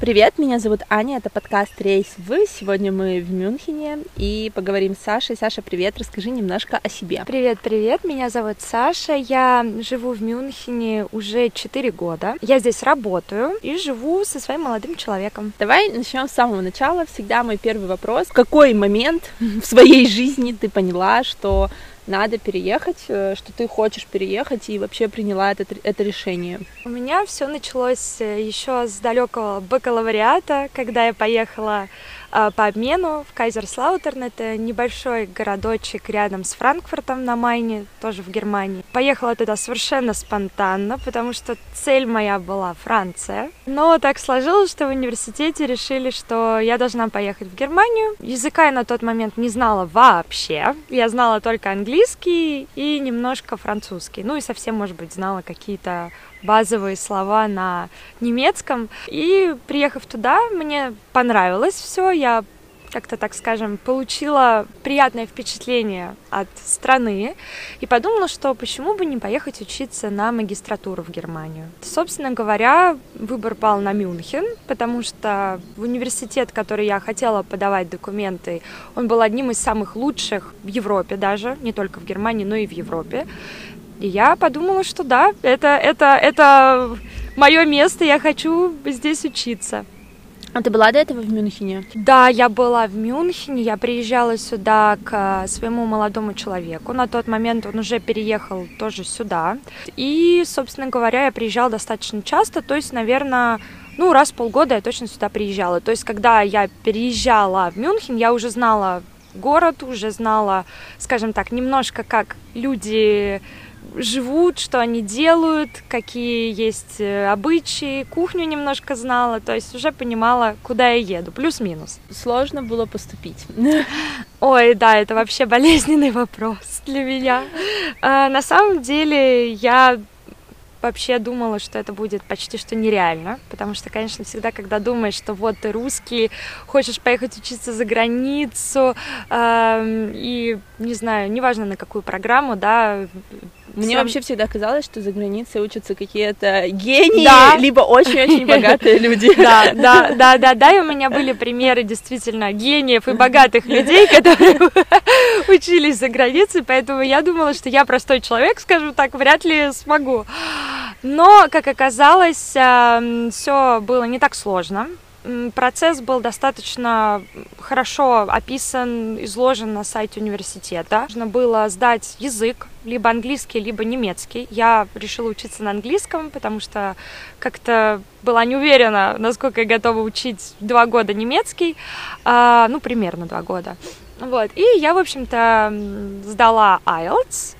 Привет, меня зовут Аня, это подкаст «Рейс в». Сегодня мы в Мюнхене и поговорим с Сашей. Саша, привет, расскажи немножко о себе. Привет, привет, меня зовут Саша, я живу в Мюнхене уже 4 года. Я здесь работаю и живу со своим молодым человеком. Давай начнем с самого начала. Всегда мой первый вопрос. В какой момент в своей жизни ты поняла, что надо переехать, э, что ты хочешь переехать и вообще приняла это, это решение? У меня все началось э, еще с далекого бакалавриата, когда я поехала по обмену в Кайзерслаутерн. Это небольшой городочек рядом с Франкфуртом на Майне, тоже в Германии. Поехала туда совершенно спонтанно, потому что цель моя была Франция. Но так сложилось, что в университете решили, что я должна поехать в Германию. Языка я на тот момент не знала вообще. Я знала только английский и немножко французский. Ну и совсем, может быть, знала какие-то базовые слова на немецком. И приехав туда, мне понравилось все, я как-то, так скажем, получила приятное впечатление от страны и подумала, что почему бы не поехать учиться на магистратуру в Германию. Собственно говоря, выбор пал на Мюнхен, потому что в университет, который я хотела подавать документы, он был одним из самых лучших в Европе даже, не только в Германии, но и в Европе. И я подумала, что да, это, это, это мое место, я хочу здесь учиться. А ты была до этого в Мюнхене? Да, я была в Мюнхене. Я приезжала сюда к своему молодому человеку. На тот момент он уже переехал тоже сюда. И, собственно говоря, я приезжала достаточно часто. То есть, наверное, ну, раз в полгода я точно сюда приезжала. То есть, когда я переезжала в Мюнхен, я уже знала город, уже знала, скажем так, немножко как люди живут, что они делают, какие есть э, обычаи, кухню немножко знала, то есть уже понимала, куда я еду, плюс-минус. Сложно было поступить. Ой, да, это вообще болезненный вопрос для меня. А, на самом деле я вообще думала, что это будет почти что нереально, потому что, конечно, всегда, когда думаешь, что вот ты русский, хочешь поехать учиться за границу, э, и, не знаю, неважно на какую программу, да, мне Сам... вообще всегда казалось, что за границей учатся какие-то гении, да. либо очень-очень богатые люди. Да, да, да, да, да, и у меня были примеры действительно гениев и богатых людей, которые учились за границей, поэтому я думала, что я простой человек, скажем так, вряд ли смогу. Но, как оказалось, эм, все было не так сложно процесс был достаточно хорошо описан, изложен на сайте университета. Нужно было сдать язык, либо английский, либо немецкий. Я решила учиться на английском, потому что как-то была не уверена, насколько я готова учить два года немецкий, а, ну, примерно два года. Вот, и я, в общем-то, сдала IELTS,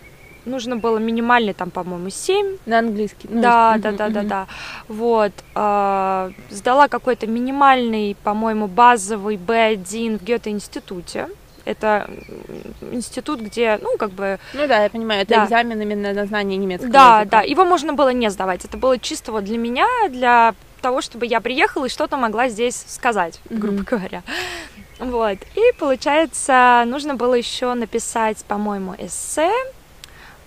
нужно было минимальный там, по-моему, 7. На английский. Да, да, да, да, да. Вот. Э, сдала какой-то минимальный, по-моему, базовый B1 в Гёте-институте. Это институт, где, ну, как бы... Ну да, я понимаю, это да. экзамен именно на знание немецкого Да, языка. да, его можно было не сдавать. Это было чисто вот для меня, для того, чтобы я приехала и что-то могла здесь сказать, грубо mm-hmm. говоря. Вот. И получается, нужно было еще написать, по-моему, эссе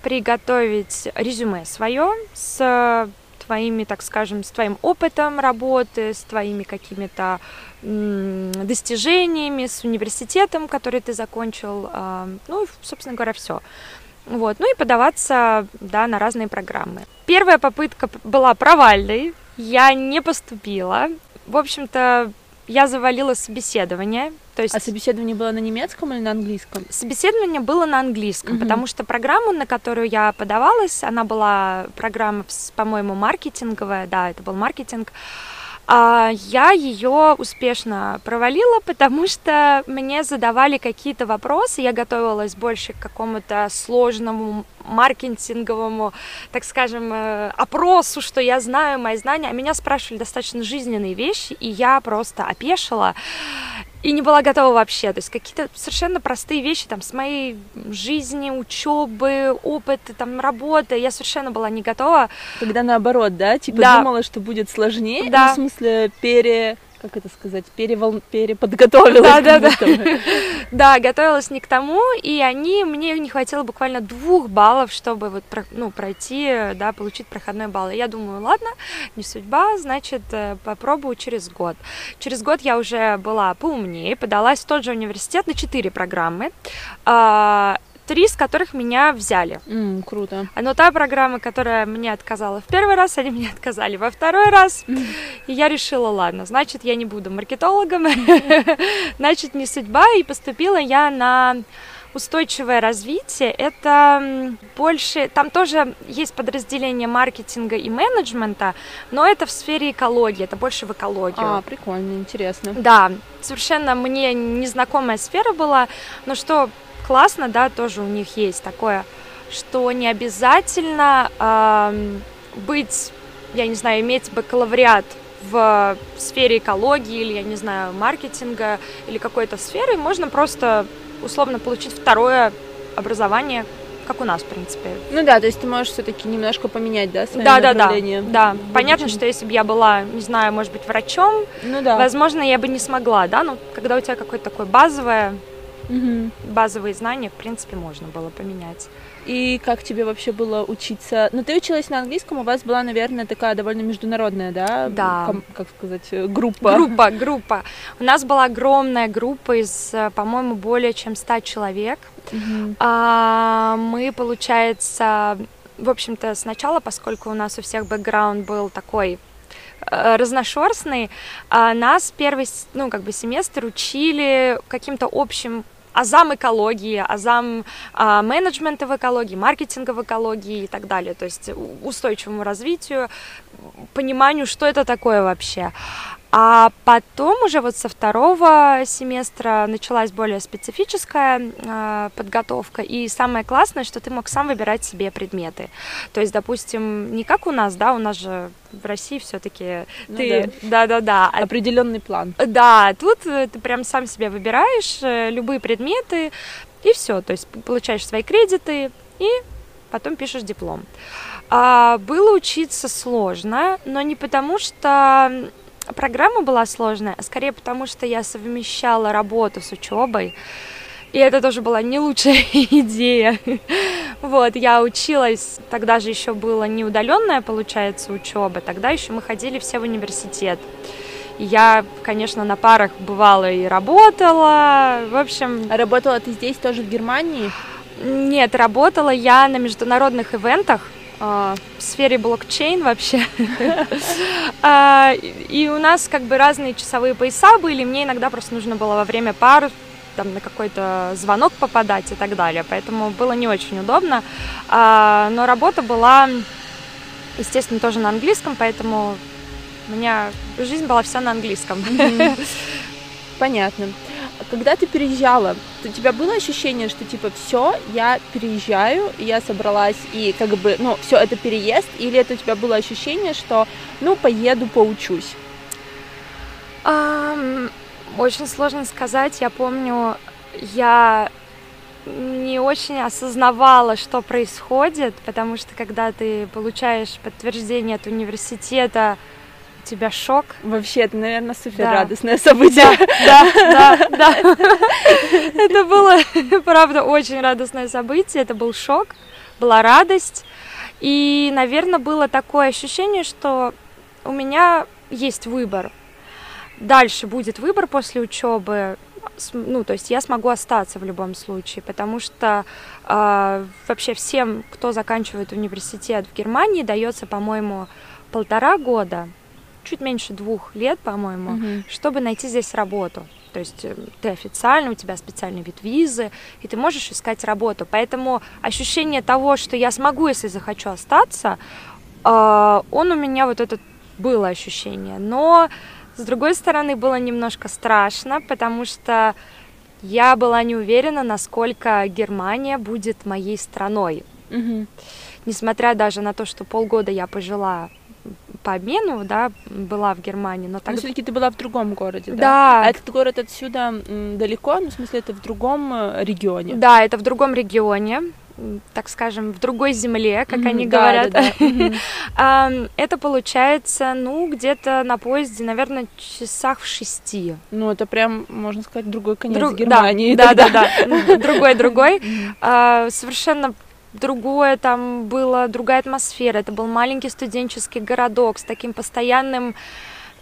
приготовить резюме свое с твоими, так скажем, с твоим опытом работы, с твоими какими-то достижениями, с университетом, который ты закончил, а, ну, собственно говоря, все. Вот, ну и подаваться, да, на разные программы. Первая попытка была провальной, я не поступила. В общем-то, я завалила собеседование. То есть... А собеседование было на немецком или на английском? Собеседование было на английском, угу. потому что программу, на которую я подавалась, она была программа, по-моему, маркетинговая, да, это был маркетинг. А я ее успешно провалила, потому что мне задавали какие-то вопросы, я готовилась больше к какому-то сложному маркетинговому, так скажем, э, опросу, что я знаю, мои знания, а меня спрашивали достаточно жизненные вещи, и я просто опешила и не была готова вообще. То есть какие-то совершенно простые вещи там с моей жизни, учебы, опыта, там работы, я совершенно была не готова. Когда наоборот, да, типа да. думала, что будет сложнее, да. ну, в смысле пере как это сказать, перевол... переподготовилась. Да, да, да. Да, готовилась не к тому, и они, мне не хватило буквально двух баллов, чтобы вот, ну, пройти, да, получить проходной балл. И я думаю, ладно, не судьба, значит, э, попробую через год. Через год я уже была поумнее, подалась в тот же университет на четыре программы а, три из которых меня взяли. Mm, круто. Но та программа, которая мне отказала в первый раз, они мне отказали во второй раз. Mm. И я решила, ладно, значит, я не буду маркетологом, значит, не судьба. И поступила я на устойчивое развитие это больше, там тоже есть подразделение маркетинга и менеджмента, но это в сфере экологии, это больше в экологию. А, прикольно, интересно. Да, совершенно мне незнакомая сфера была, но что классно, да, тоже у них есть такое, что не обязательно э, быть, я не знаю, иметь бакалавриат в сфере экологии или, я не знаю, маркетинга или какой-то сферы, можно просто условно получить второе образование, как у нас, в принципе. Ну да, то есть ты можешь все-таки немножко поменять, да, свое да, да, да, да. Понятно, что если бы я была, не знаю, может быть, врачом, ну, да. возможно, я бы не смогла, да, но когда у тебя какое-то такое базовое Угу. Базовые знания, в принципе, можно было поменять. И как тебе вообще было учиться? Ну, ты училась на английском, у вас была, наверное, такая довольно международная, да? Да. Ком- как сказать, э, группа. Группа, группа. У нас была огромная группа из, э, по-моему, более чем 100 человек. Угу. А, мы, получается, в общем-то, сначала, поскольку у нас у всех бэкграунд был такой Э, разношерстный. А нас первый, ну, как бы семестр учили каким-то общим азам экологии, азам а, менеджмента в экологии, маркетинга в экологии и так далее, то есть устойчивому развитию, пониманию, что это такое вообще. А потом уже вот со второго семестра началась более специфическая э, подготовка, и самое классное, что ты мог сам выбирать себе предметы. То есть, допустим, не как у нас, да, у нас же в России все-таки ну, ты, да-да-да, определенный план. Да, тут э, ты прям сам себе выбираешь э, любые предметы и все, то есть получаешь свои кредиты и потом пишешь диплом. А, было учиться сложно, но не потому что программа была сложная, а скорее потому, что я совмещала работу с учебой. И это тоже была не лучшая идея. Вот, я училась, тогда же еще было не удаленная, получается, учеба, тогда еще мы ходили все в университет. Я, конечно, на парах бывала и работала, в общем... А работала ты здесь тоже, в Германии? Нет, работала я на международных ивентах, в сфере блокчейн вообще. А, и у нас как бы разные часовые пояса были, мне иногда просто нужно было во время пар там на какой-то звонок попадать и так далее, поэтому было не очень удобно. А, но работа была, естественно, тоже на английском, поэтому у меня жизнь была вся на английском. Понятно когда ты переезжала, у тебя было ощущение, что типа все, я переезжаю, я собралась и как бы, ну, все это переезд, или это у тебя было ощущение, что, ну, поеду, поучусь? Um, очень сложно сказать. Я помню, я не очень осознавала, что происходит, потому что когда ты получаешь подтверждение от университета, тебя шок. Вообще, это, наверное, супер да. радостное событие. Да, да, да. Это было, правда, очень радостное событие. Это был шок, была радость. И, наверное, было такое ощущение, что у меня есть выбор. Дальше будет выбор после учебы. Ну, то есть я смогу остаться в любом случае, потому что э, вообще всем, кто заканчивает университет в Германии, дается, по-моему, полтора года чуть меньше двух лет, по-моему, угу. чтобы найти здесь работу. То есть э, ты официально, у тебя специальный вид визы, и ты можешь искать работу. Поэтому ощущение того, что я смогу, если захочу остаться, э, он у меня вот это было ощущение. Но, с другой стороны, было немножко страшно, потому что я была не уверена, насколько Германия будет моей страной. Угу. Несмотря даже на то, что полгода я пожила по обмену, да, была в Германии, но так. Но все-таки ты была в другом городе, да? Да. А этот город отсюда далеко, ну в смысле это в другом э, регионе? Да, это в другом регионе. так скажем, в другой земле, как mm-hmm, они да, говорят. Да, да. Mm-hmm. это получается, ну, где-то на поезде, наверное, часах в шести. Ну, это прям, можно сказать, другой конец Друг... Германии. Да, да, да, да, другой-другой. Mm-hmm. совершенно другое, там была другая атмосфера. Это был маленький студенческий городок с таким постоянным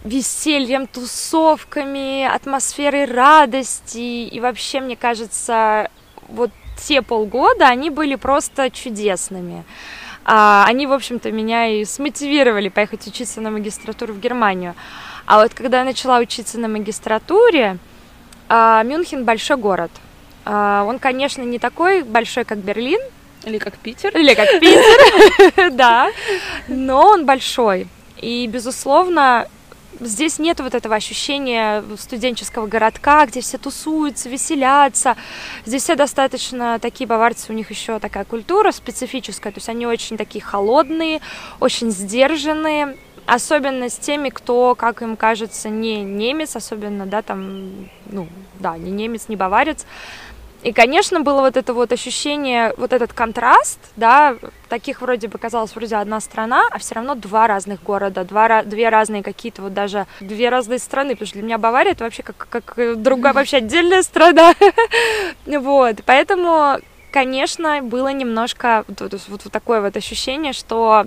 весельем, тусовками, атмосферой радости. И вообще, мне кажется, вот те полгода, они были просто чудесными. А, они, в общем-то, меня и смотивировали поехать учиться на магистратуру в Германию. А вот когда я начала учиться на магистратуре, а, Мюнхен большой город. А, он, конечно, не такой большой, как Берлин. Или как Питер. Или как Питер, да. Но он большой. И, безусловно, здесь нет вот этого ощущения студенческого городка, где все тусуются, веселятся. Здесь все достаточно такие баварцы, у них еще такая культура специфическая, то есть они очень такие холодные, очень сдержанные, особенно с теми, кто, как им кажется, не немец, особенно, да, там, ну, да, не немец, не баварец, и, конечно, было вот это вот ощущение, вот этот контраст, да, таких вроде бы казалось вроде одна страна, а все равно два разных города, два, две разные какие-то вот даже две разные страны, потому что для меня Бавария это вообще как, как другая вообще отдельная страна, вот, поэтому, конечно, было немножко вот, вот, вот такое вот ощущение, что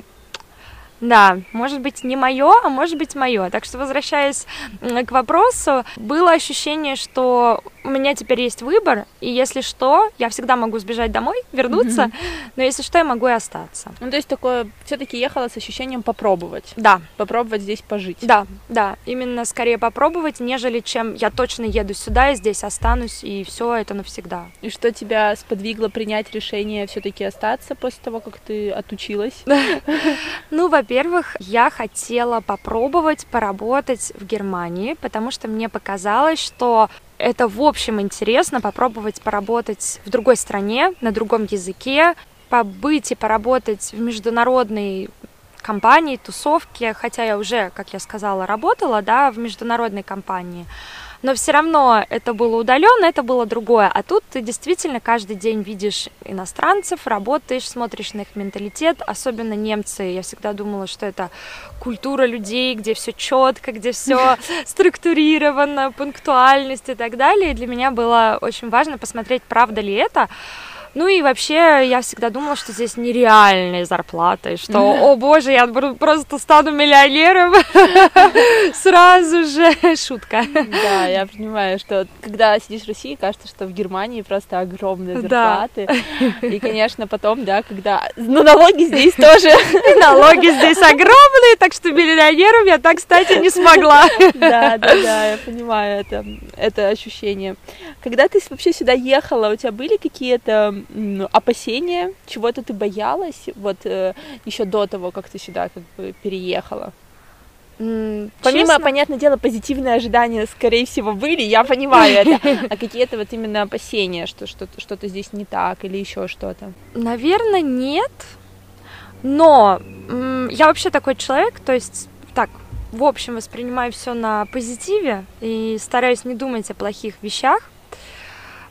да, может быть не мое, а может быть мое. Так что возвращаясь к вопросу, было ощущение, что у меня теперь есть выбор, и если что, я всегда могу сбежать домой, вернуться, mm-hmm. но если что, я могу и остаться. Ну, то есть такое, все-таки ехала с ощущением попробовать. Да. Попробовать здесь пожить. Да, да, именно скорее попробовать, нежели чем я точно еду сюда и здесь останусь, и все это навсегда. И что тебя сподвигло принять решение все-таки остаться после того, как ты отучилась? Ну, во-первых, я хотела попробовать поработать в Германии, потому что мне показалось, что это в общем интересно попробовать поработать в другой стране, на другом языке, побыть и поработать в международной компании, тусовке, хотя я уже, как я сказала, работала, да, в международной компании но все равно это было удаленно, это было другое. А тут ты действительно каждый день видишь иностранцев, работаешь, смотришь на их менталитет, особенно немцы. Я всегда думала, что это культура людей, где все четко, где все структурировано, пунктуальность и так далее. И для меня было очень важно посмотреть, правда ли это. Ну и вообще, я всегда думала, что здесь нереальные зарплаты, что, о боже, я просто стану миллионером сразу же. Шутка. Да, я понимаю, что когда сидишь в России, кажется, что в Германии просто огромные зарплаты. Да. И, конечно, потом, да, когда... Ну, налоги здесь тоже. Налоги здесь огромные, так что миллионером я так, кстати, не смогла. Да, да, да, я понимаю это, это ощущение. Когда ты вообще сюда ехала, у тебя были какие-то опасения, чего-то ты боялась, вот э, еще до того, как ты сюда как бы переехала? Помимо, честно? понятное дело, позитивные ожидания, скорее всего, были, я понимаю это, а какие-то вот именно опасения, что что-то, что-то здесь не так или еще что-то? Наверное, нет, но я вообще такой человек, то есть так, в общем, воспринимаю все на позитиве и стараюсь не думать о плохих вещах.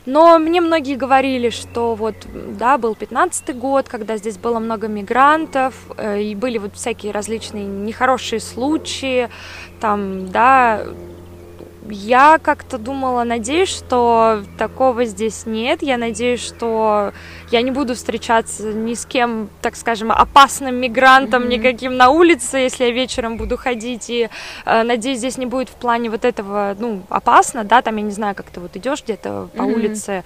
Но мне многие говорили, что вот, да, был 15-й год, когда здесь было много мигрантов, э, и были вот всякие различные нехорошие случаи, там, да, я как-то думала, надеюсь, что такого здесь нет. Я надеюсь, что я не буду встречаться ни с кем, так скажем, опасным мигрантом mm-hmm. никаким на улице, если я вечером буду ходить. И э, надеюсь, здесь не будет в плане вот этого, ну, опасно, да, там, я не знаю, как ты вот идешь где-то по mm-hmm. улице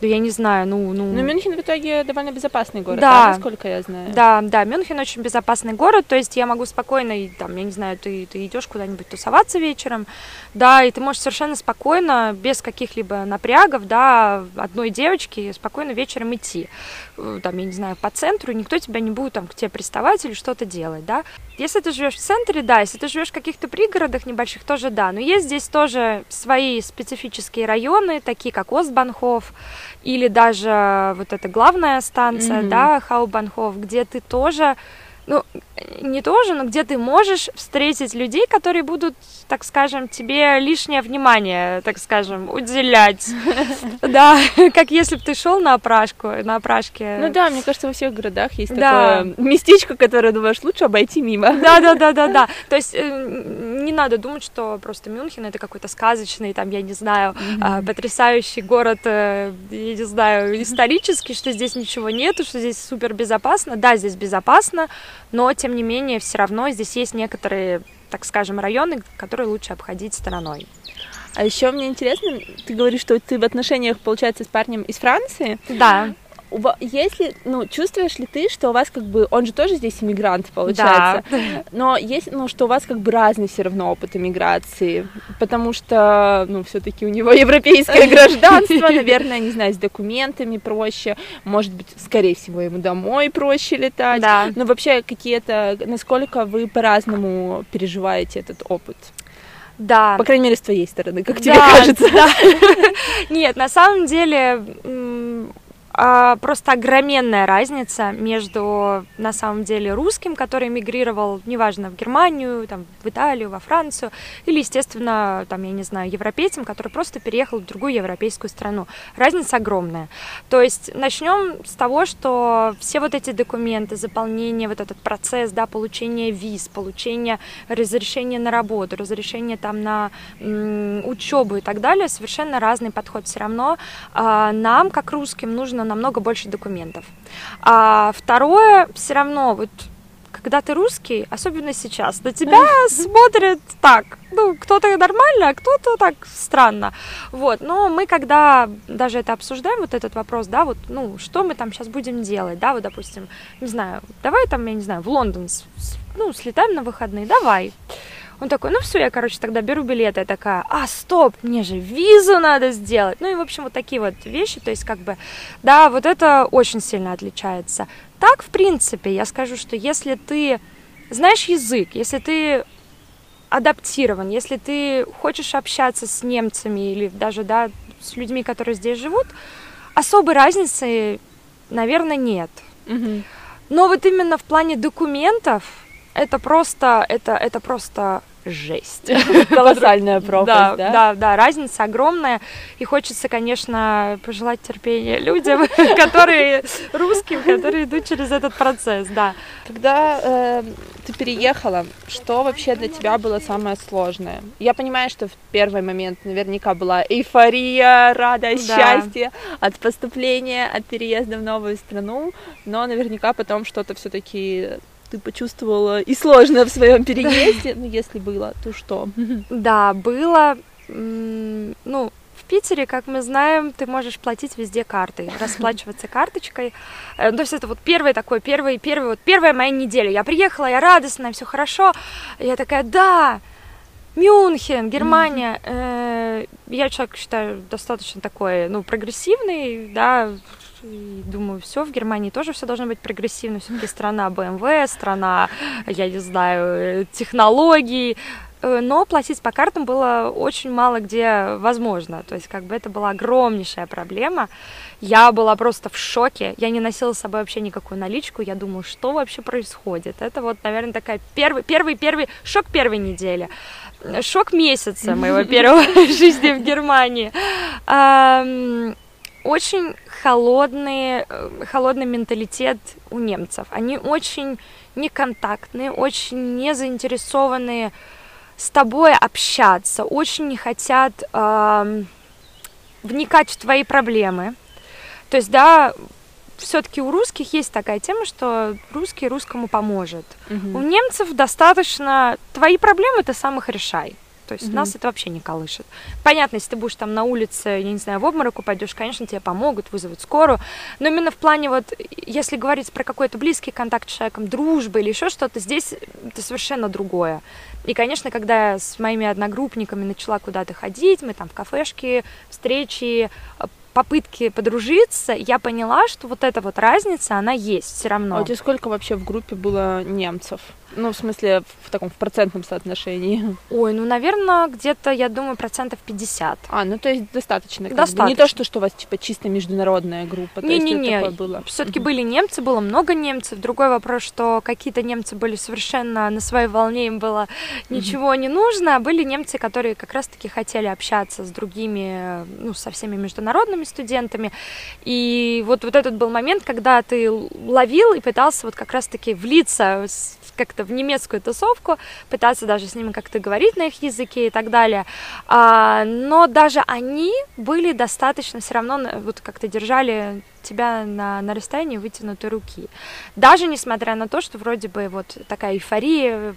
да я не знаю, ну... ну... Но Мюнхен в итоге довольно безопасный город, да, насколько я знаю. Да, да, Мюнхен очень безопасный город, то есть я могу спокойно, там, я не знаю, ты, ты идешь куда-нибудь тусоваться вечером, да, и ты можешь совершенно спокойно, без каких-либо напрягов, да, одной девочки спокойно вечером идти, там, я не знаю, по центру, никто тебя не будет там к тебе приставать или что-то делать, да. Если ты живешь в центре, да, если ты живешь в каких-то пригородах небольших, тоже да, но есть здесь тоже свои специфические районы, такие как Остбанхоф, или даже вот эта главная станция, mm-hmm. да, Хаубанхоф, где ты тоже, ну, не тоже, но где ты можешь встретить людей, которые будут, так скажем, тебе лишнее внимание, так скажем, уделять. Да, как если бы ты шел на опрашку, на опрашке. Ну да, мне кажется, во всех городах есть такое местечко, которое думаешь, лучше обойти мимо. Да, да, да, да, да. То есть э, не надо думать, что просто Мюнхен это какой-то сказочный, там, я не знаю, а, потрясающий город, э, я не знаю, исторический, что здесь ничего нету, что здесь супер безопасно. Да, здесь безопасно, но тем не менее все равно здесь есть некоторые, так скажем, районы, которые лучше обходить стороной. А еще мне интересно, ты говоришь, что ты в отношениях, получается, с парнем из Франции. Да если, ну, чувствуешь ли ты, что у вас как бы, он же тоже здесь иммигрант, получается, да. но есть, ну, что у вас как бы разный все равно опыт иммиграции, потому что, ну, все-таки у него европейское гражданство, наверное, не знаю, с документами проще, может быть, скорее всего, ему домой проще летать, да. но вообще какие-то, насколько вы по-разному переживаете этот опыт? Да. По крайней мере, с твоей стороны, как да, тебе кажется. Да. Нет, на самом деле просто огроменная разница между, на самом деле, русским, который эмигрировал, неважно, в Германию, там, в Италию, во Францию, или, естественно, там, я не знаю, европейцем, который просто переехал в другую европейскую страну. Разница огромная. То есть начнем с того, что все вот эти документы, заполнение, вот этот процесс, да, получения виз, получения разрешения на работу, разрешения там на м- учебу и так далее, совершенно разный подход. Все равно а, нам, как русским, нужно намного больше документов. А второе, все равно, вот когда ты русский, особенно сейчас, на тебя смотрят так, ну, кто-то нормально, а кто-то так странно, вот, но мы когда даже это обсуждаем, вот этот вопрос, да, вот, ну, что мы там сейчас будем делать, да, вот, допустим, не знаю, давай там, я не знаю, в Лондон, ну, слетаем на выходные, давай, он такой, ну все, я, короче, тогда беру билеты. Я такая, а, стоп, мне же визу надо сделать. Ну и, в общем, вот такие вот вещи. То есть, как бы, да, вот это очень сильно отличается. Так, в принципе, я скажу, что если ты знаешь язык, если ты адаптирован, если ты хочешь общаться с немцами или даже, да, с людьми, которые здесь живут, особой разницы, наверное, нет. Угу. Но вот именно в плане документов это просто, это, это просто жесть. Колоссальная пропасть, да, да? Да, да, разница огромная. И хочется, конечно, пожелать терпения людям, которые русским, которые идут через этот процесс, да. Когда э, ты переехала, что вообще для тебя было самое сложное? Я понимаю, что в первый момент наверняка была эйфория, радость, да. счастье от поступления, от переезда в новую страну, но наверняка потом что-то все-таки ты почувствовала и сложно в своем переезде, ну если было, то что? Да, было, ну, в Питере, как мы знаем, ты можешь платить везде картой, расплачиваться карточкой. Э, то есть это вот первый такой, первый, первый, вот первая моя неделя. Я приехала, я радостная, все хорошо. Я такая, да, Мюнхен, Германия. Mm-hmm. Я человек считаю достаточно такой, ну, прогрессивный, да, и думаю, все, в Германии тоже все должно быть прогрессивно. Все-таки страна BMW, страна, я не знаю, технологий. Э, но платить по картам было очень мало где возможно. То есть, как бы это была огромнейшая проблема. Я была просто в шоке. Я не носила с собой вообще никакую наличку. Я думаю, что вообще происходит. Это вот, наверное, такая первый, первый, первый шок первой недели. Шок месяца моего первого жизни в Германии очень холодный, э, холодный менталитет у немцев. Они очень неконтактные, очень не заинтересованные с тобой общаться, очень не хотят э, вникать в твои проблемы. То есть, да, все-таки у русских есть такая тема, что русский русскому поможет. Угу. У немцев достаточно твои проблемы ты сам их решай. То есть mm нас это вообще не колышет. Понятно, если ты будешь там на улице, я не знаю, в обморок упадешь, конечно, тебе помогут, вызовут скорую. Но именно в плане вот, если говорить про какой-то близкий контакт с человеком, дружбы или еще что-то, здесь это совершенно другое. И, конечно, когда я с моими одногруппниками начала куда-то ходить, мы там в кафешке, встречи, попытки подружиться, я поняла, что вот эта вот разница, она есть все равно. А у тебя сколько вообще в группе было немцев? Ну, в смысле, в таком в процентном соотношении. Ой, ну, наверное, где-то, я думаю, процентов 50. А, ну то есть достаточно. как бы. Достаточно. Не то, что, что у вас типа чисто международная группа. Не-не-не, все-таки Мгм. были немцы, было много немцев. Другой вопрос, что какие-то немцы были совершенно на своей волне, им было ничего не нужно. А были немцы, которые как раз-таки хотели общаться с другими, ну, со всеми международными студентами. И вот, вот этот был момент, когда ты ловил и пытался вот как раз-таки влиться с- как-то в немецкую тусовку, пытаться даже с ними как-то говорить на их языке и так далее. А, но даже они были достаточно все равно на- вот как-то держали тебя на, на расстоянии вытянутой руки. Даже несмотря на то, что вроде бы вот такая эйфория,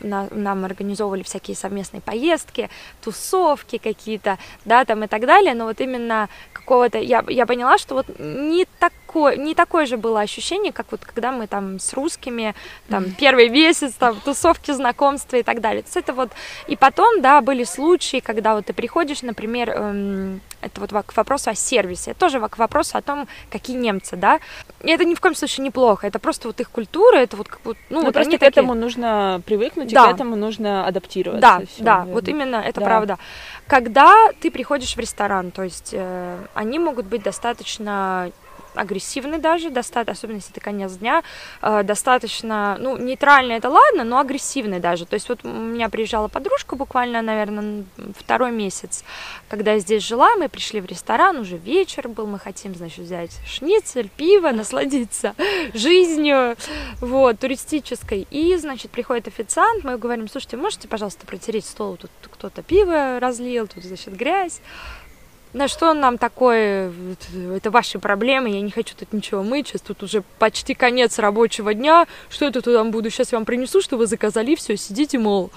на- нам организовывали всякие совместные поездки, тусовки какие-то, да, там и так далее, но вот именно какого-то, я, я поняла, что вот не такое, не такое же было ощущение, как вот когда мы там с русскими, там, первый месяц, там, тусовки, знакомства и так далее. То есть это вот, и потом, да, были случаи, когда вот ты приходишь, например, эм, это вот во- к вопросу о сервисе, тоже к вопросу о том, какие немцы, да, и это ни в коем случае неплохо, это просто вот их культура, это вот как вот, ну, Ну, вот просто к такие. этому нужно привыкнуть, Да. и к этому нужно адаптироваться. Да, Всё, да, наверное. вот именно это Да. правда. Когда ты приходишь в ресторан, то есть э, они могут быть достаточно агрессивны даже, достаточно, особенно если ты конец дня, э, достаточно, ну, нейтральный это ладно, но агрессивный даже. То есть вот у меня приезжала подружка буквально, наверное, второй месяц, когда я здесь жила, мы пришли в ресторан, уже вечер был, мы хотим, значит, взять шницель, пиво, насладиться жизнью, вот, туристической. И, значит, приходит официант, мы говорим, слушайте, можете, пожалуйста, протереть стол, тут кто-то пиво разлил, тут, значит, грязь. На что он нам такое, это ваши проблемы, я не хочу тут ничего мыть, сейчас тут уже почти конец рабочего дня, что это тут там буду, сейчас я вам принесу, что вы заказали, все, сидите, мол.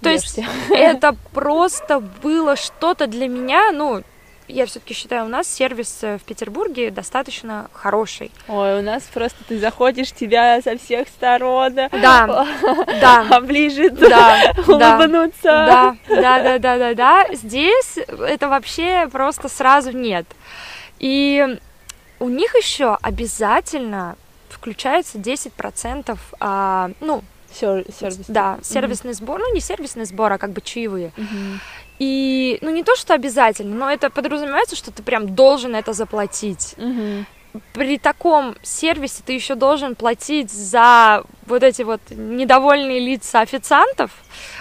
То есть Ешьте. это просто было что-то для меня, ну, я все-таки считаю, у нас сервис э, в Петербурге достаточно хороший. Ой, у нас просто ты заходишь, тебя со всех сторон Да, да, оближет, да, улыбнуться. Да, да, да, да, да, да. Здесь это вообще просто сразу нет. И у них еще обязательно включается 10%, а, ну, Сер- сервис. да, сервисный сбор, ну не сервисный сбор, а как бы чаевые. Мгм. И, ну не то, что обязательно, но это подразумевается, что ты прям должен это заплатить. Мгм. При таком сервисе ты еще должен платить за вот эти вот недовольные лица официантов.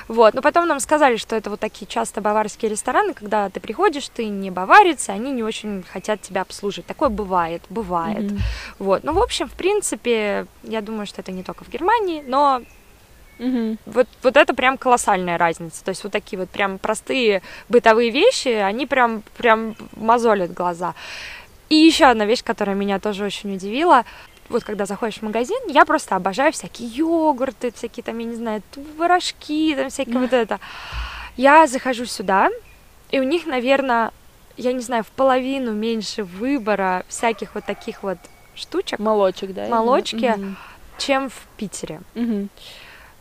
Вот. Но потом нам сказали, что это вот такие часто баварские рестораны, когда ты приходишь, ты не баварец, и они не очень хотят тебя обслуживать. Такое бывает, бывает. Мгм. Вот. Ну, в общем, в принципе, я думаю, что это не только в Германии, но Мгм. вот, вот это прям колоссальная разница. То есть вот такие вот прям простые бытовые вещи, они прям, прям мозолят глаза. И еще одна вещь, которая меня тоже очень удивила. Вот когда заходишь в магазин, я просто обожаю всякие йогурты, всякие там, я не знаю, творожки, там всякие вот это. Я захожу сюда, и у них, наверное, я не знаю, в половину меньше выбора всяких вот таких вот штучек, Молочек, да? Молочки. Чем в Питере. Мгм.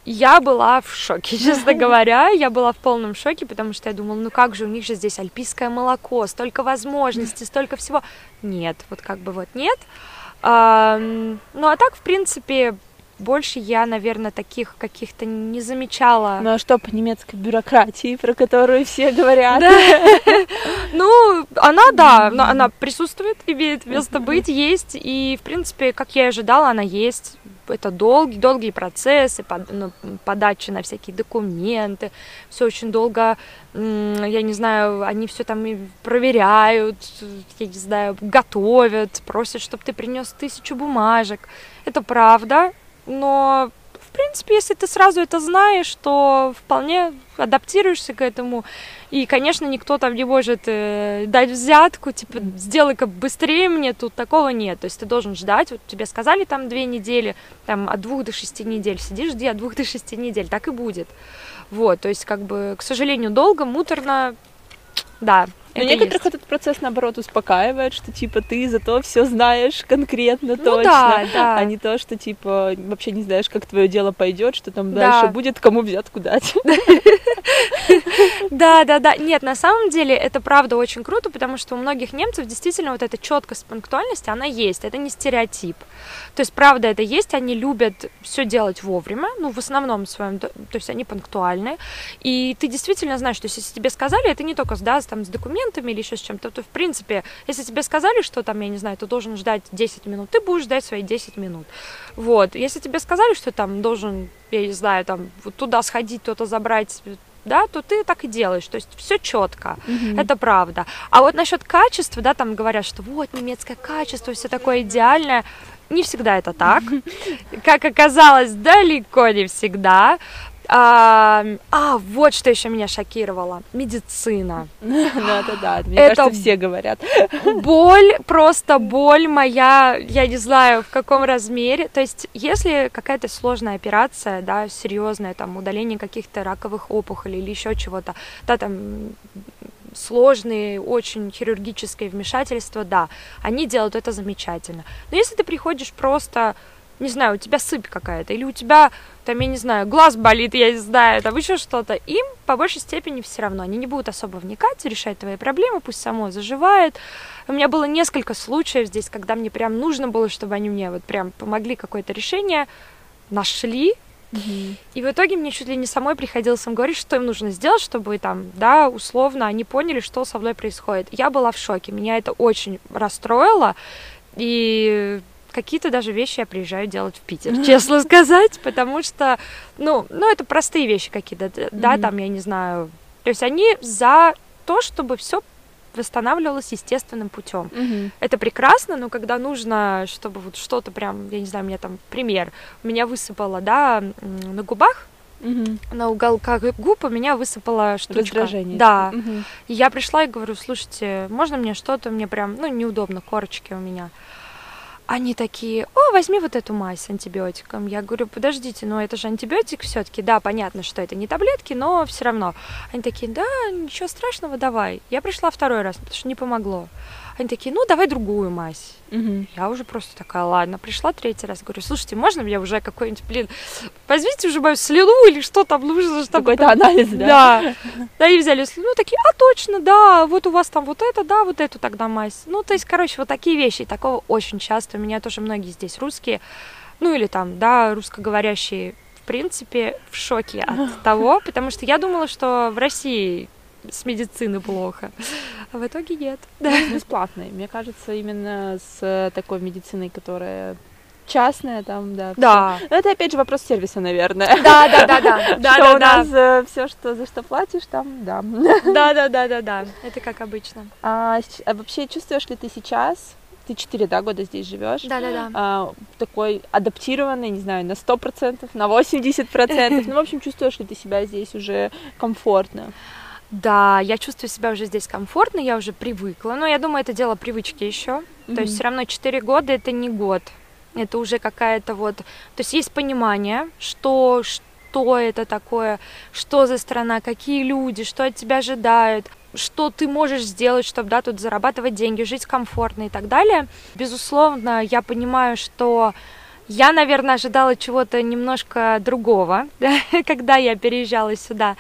Я была в шоке, честно говоря. Я была в полном шоке, потому что я думала, ну как же, у них же здесь альпийское молоко, столько возможностей, столько всего. Нет, вот как бы вот нет. Ну а так, в принципе, больше я, наверное, таких каких-то не замечала. Ну а что по немецкой бюрократии, про которую все говорят? Ну, она, да, она присутствует, имеет место быть, есть, и, в принципе, как я и ожидала, она есть. Это долгие, долгие процессы, под- ну, подачи на всякие документы, все очень долго, я не знаю, они все там и проверяют, я не знаю, готовят, просят, чтобы ты принес тысячу бумажек. Это правда, но принципе, если ты сразу это знаешь, то вполне адаптируешься к этому. И, конечно, никто там не может э, дать взятку, типа, сделай-ка быстрее мне, тут такого нет. То есть ты должен ждать, вот тебе сказали там две недели, там от двух до шести недель, сидишь, жди от двух до шести недель, так и будет. Вот, то есть, как бы, к сожалению, долго, муторно, да. Но это некоторых есть. этот процесс, наоборот, успокаивает, что, типа, ты зато все знаешь конкретно, Ну точно. да, да. А не то, что, типа, вообще не знаешь, как твое дело пойдет, что там Да. дальше будет, кому взятку дать. Да, да, да. Нет, на самом деле это правда очень круто, потому что у многих немцев действительно вот эта четкость пунктуальности, она есть. Это не стереотип. То есть, правда, это есть. Они любят все делать вовремя, ну, в основном своем, то есть они пунктуальны. И ты действительно знаешь, что если тебе сказали, это не только да, там, с документами или еще с чем-то, то, в принципе, если тебе сказали, что там, я не знаю, ты должен ждать 10 минут, ты будешь ждать свои 10 минут. Вот. Если тебе сказали, что там должен, я не знаю, там, туда сходить, кто-то забрать да, то ты так и делаешь. То есть все четко, mm-hmm. это правда. А вот насчет качества, да, там говорят, что вот немецкое качество, все такое идеальное. Не всегда это так. Как оказалось, далеко не всегда. А, а, вот что еще меня шокировало. Медицина. Да, да, да. Мне это кажется, все говорят. Боль, просто боль моя, я не знаю, в каком размере. То есть, если какая-то сложная операция, да, серьезная, там, удаление каких-то раковых опухолей или еще чего-то, да, там, сложные, очень хирургические вмешательства, да, они делают это замечательно. Но если ты приходишь просто не знаю, у тебя сыпь какая-то, или у тебя, там, я не знаю, глаз болит, я не знаю, там еще что-то, им по большей степени все равно. Они не будут особо вникать, решать твои проблемы, пусть само заживает. У меня было несколько случаев здесь, когда мне прям нужно было, чтобы они мне вот прям помогли какое-то решение, нашли, И в итоге мне чуть ли не самой приходилось им говорить, что им нужно сделать, чтобы там, да, условно, они поняли, что со мной происходит. Я была в шоке, меня это очень расстроило, и какие-то даже вещи я приезжаю делать в Питер, честно сказать, потому что, ну, ну, это простые вещи какие-то, да, там, я не знаю, то есть они за то, чтобы все восстанавливалось естественным путем. Это прекрасно, но когда нужно, чтобы вот что-то прям, я не знаю, у меня там пример, у меня высыпало, да, на губах, на уголках губ у меня высыпала штучка. Раздражение. Да. И я пришла и говорю, слушайте, можно мне что-то, мне прям, ну, неудобно, корочки у меня они такие, о, возьми вот эту мазь с антибиотиком. Я говорю, подождите, но это же антибиотик все-таки. Да, понятно, что это не таблетки, но все равно. Они такие, да, ничего страшного, давай. Я пришла второй раз, потому что не помогло. Они такие, ну, давай другую мазь. Угу. Я уже просто такая, ладно, пришла третий раз, говорю, слушайте, можно мне уже какой-нибудь, блин, возьмите уже мою слюну или что там нужно, чтобы... Какой-то анализ, да? Да. Да, и взяли слюну, такие, а точно, да, вот у вас там вот это, да, вот эту тогда мазь. Ну, то есть, короче, вот такие вещи, и такого очень часто. У меня тоже многие здесь русские, ну, или там, да, русскоговорящие, в принципе, в шоке от того, потому что я думала, что в России с медицины плохо. А в итоге нет. Да. Бесплатные. Мне кажется, именно с такой медициной, которая частная там, да. Да. Всё. Это опять же вопрос сервиса, наверное. Да, да, да, да. да, что да, у нас э, все, что за что платишь, там, да. Да, да, да, да, да. Это как обычно. А, а вообще чувствуешь ли ты сейчас? Ты четыре да, года здесь живешь. Да, да, да. А, такой адаптированный, не знаю, на сто процентов, на 80%. Ну, в общем, чувствуешь ли ты себя здесь уже комфортно? Да, я чувствую себя уже здесь комфортно, я уже привыкла. Но я думаю, это дело привычки еще. Mm-hmm. То есть все равно 4 года это не год. Это уже какая-то вот. То есть есть понимание, что, что это такое, что за страна, какие люди, что от тебя ожидают что ты можешь сделать, чтобы да, тут зарабатывать деньги, жить комфортно и так далее. Безусловно, я понимаю, что я, наверное, ожидала чего-то немножко другого, да, когда я переезжала сюда.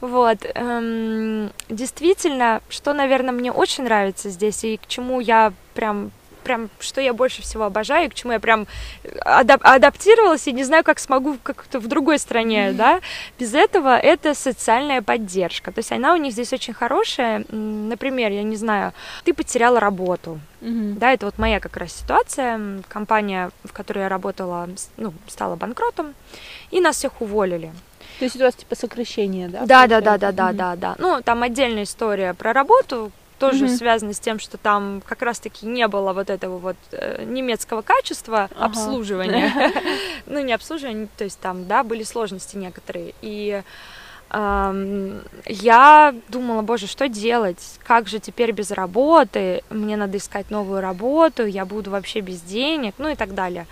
Вот. Эм, действительно, что, наверное, мне очень нравится здесь и к чему я прям прям, что я больше всего обожаю, к чему я прям адап- адаптировалась и не знаю, как смогу как-то в другой стране, mm-hmm. да, без этого это социальная поддержка. То есть она у них здесь очень хорошая. Например, я не знаю, ты потеряла работу, mm-hmm. да, это вот моя как раз ситуация. Компания, в которой я работала, ну, стала банкротом, и нас всех уволили. То есть у вас типа сокращение, да? Да, да, да, да, да, да, да. Ну, там отдельная история про работу, тоже mm-hmm. связано с тем, что там как раз-таки не было вот этого вот э, немецкого качества ага. обслуживания. ну, не обслуживания, то есть там, да, были сложности некоторые. И я думала, боже, что делать? Как же теперь без работы? Мне надо искать новую работу, я буду вообще без денег, ну и так далее.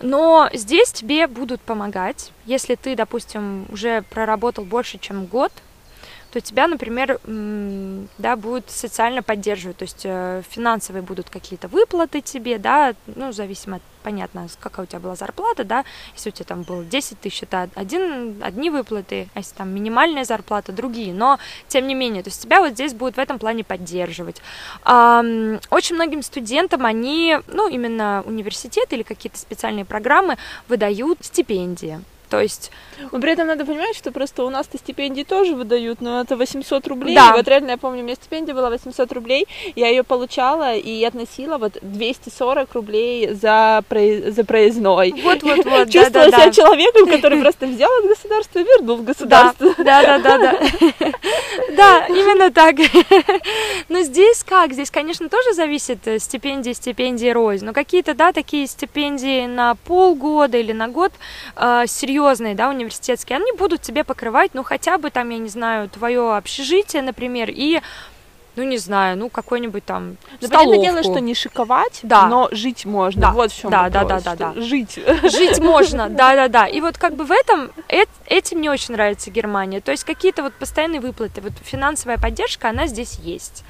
Но здесь тебе будут помогать, если ты, допустим, уже проработал больше, чем год, то тебя, например, да, будут социально поддерживать, то есть э, финансовые будут какие-то выплаты тебе, да, ну, зависимо от понятно, какая у тебя была зарплата, да, если у тебя там было 10 тысяч, это один, одни выплаты, а если там минимальная зарплата, другие, но тем не менее, то есть тебя вот здесь будут в этом плане поддерживать. Очень многим студентам они, ну, именно университеты или какие-то специальные программы выдают стипендии. То есть... Но при этом надо понимать, что просто у нас-то стипендии тоже выдают, но это 800 рублей. Да. И вот реально, я помню, у меня стипендия была 800 рублей, я ее получала и относила вот 240 рублей за, за проездной. Вот-вот-вот, Чувствовала себя человеком, который просто взял от государства и вернул в государство. Да-да-да. Да, именно так. Но здесь как? Здесь, конечно, тоже зависит э, стипендии, стипендии рознь. Но какие-то, да, такие стипендии на полгода или на год э, серьезные, да, университетские, они будут тебе покрывать, ну, хотя бы там, я не знаю, твое общежитие, например, и ну не знаю, ну какой-нибудь там ну, столовку. дело, что не шиковать, да. но жить можно. Да. Вот в чем да, вопрос, да, да, да, да. Жить. Жить можно, да, да, да. И вот как бы в этом этим мне очень нравится Германия. То есть какие-то вот постоянные выплаты, вот финансовая поддержка, она здесь есть.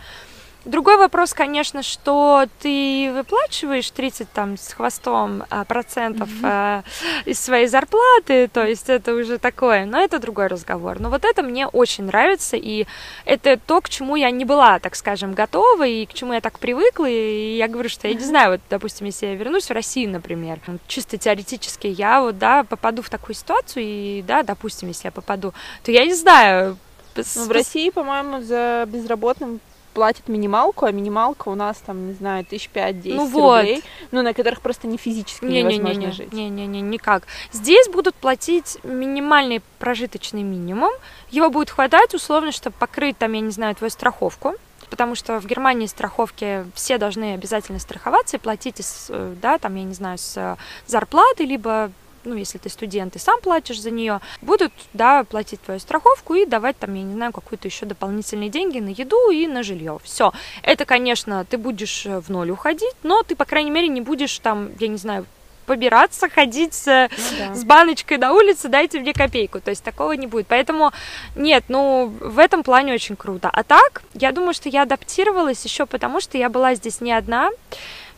Другой вопрос, конечно, что ты выплачиваешь 30 там с хвостом а, процентов mm-hmm. из своей зарплаты, то есть это уже такое, но это другой разговор. Но вот это мне очень нравится, и это то, к чему я не была, так скажем, готова, и к чему я так привыкла, и я говорю, что я не знаю, вот, допустим, если я вернусь в Россию, например, чисто теоретически, я вот, да, попаду в такую ситуацию, и, да, допустим, если я попаду, то я не знаю, ну, в России, по-моему, за безработным платят минималку, а минималка у нас там, не знаю, тысяч пять-десять ну рублей, вот. ну, на которых просто не физически не, невозможно не, не, жить. Не-не-не, никак. Здесь будут платить минимальный прожиточный минимум, его будет хватать условно, чтобы покрыть там, я не знаю, твою страховку, потому что в Германии страховки все должны обязательно страховаться и платить, из, э, да, там, я не знаю, с зарплаты, либо ну, если ты студент и сам платишь за нее, будут, да, платить твою страховку и давать там, я не знаю, какую-то еще дополнительные деньги на еду и на жилье. Все. Это, конечно, ты будешь э, в ноль уходить, но ты, по крайней мере, не будешь там, я не знаю, побираться, ходить ну, да. с баночкой на улице, дайте мне копейку. То есть такого не будет. Поэтому нет, ну в этом плане очень круто. А так, я думаю, что я адаптировалась еще потому, что я была здесь не одна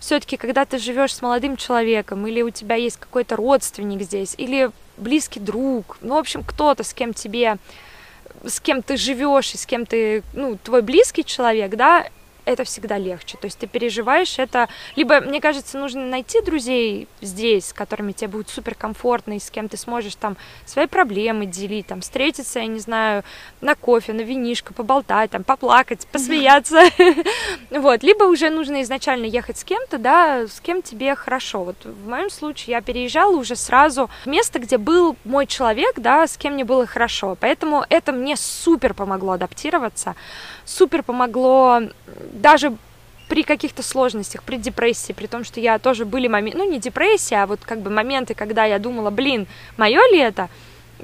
все-таки, когда ты живешь с молодым человеком, или у тебя есть какой-то родственник здесь, или близкий друг, ну, в общем, кто-то, с кем тебе, с кем ты живешь и с кем ты, ну, твой близкий человек, да, это всегда легче. То есть ты переживаешь это. Либо, мне кажется, нужно найти друзей здесь, с которыми тебе будет супер комфортно, и с кем ты сможешь там свои проблемы делить, там встретиться, я не знаю, на кофе, на винишко, поболтать, там поплакать, посмеяться. Вот. Либо уже нужно изначально ехать с кем-то, да, с кем тебе хорошо. Вот в моем случае я переезжала уже сразу в место, где был мой человек, да, с кем мне было хорошо. Поэтому это мне супер помогло адаптироваться, супер помогло даже при каких-то сложностях, при депрессии, при том, что я тоже были моменты, ну не депрессия, а вот как бы моменты, когда я думала, блин, мое ли это,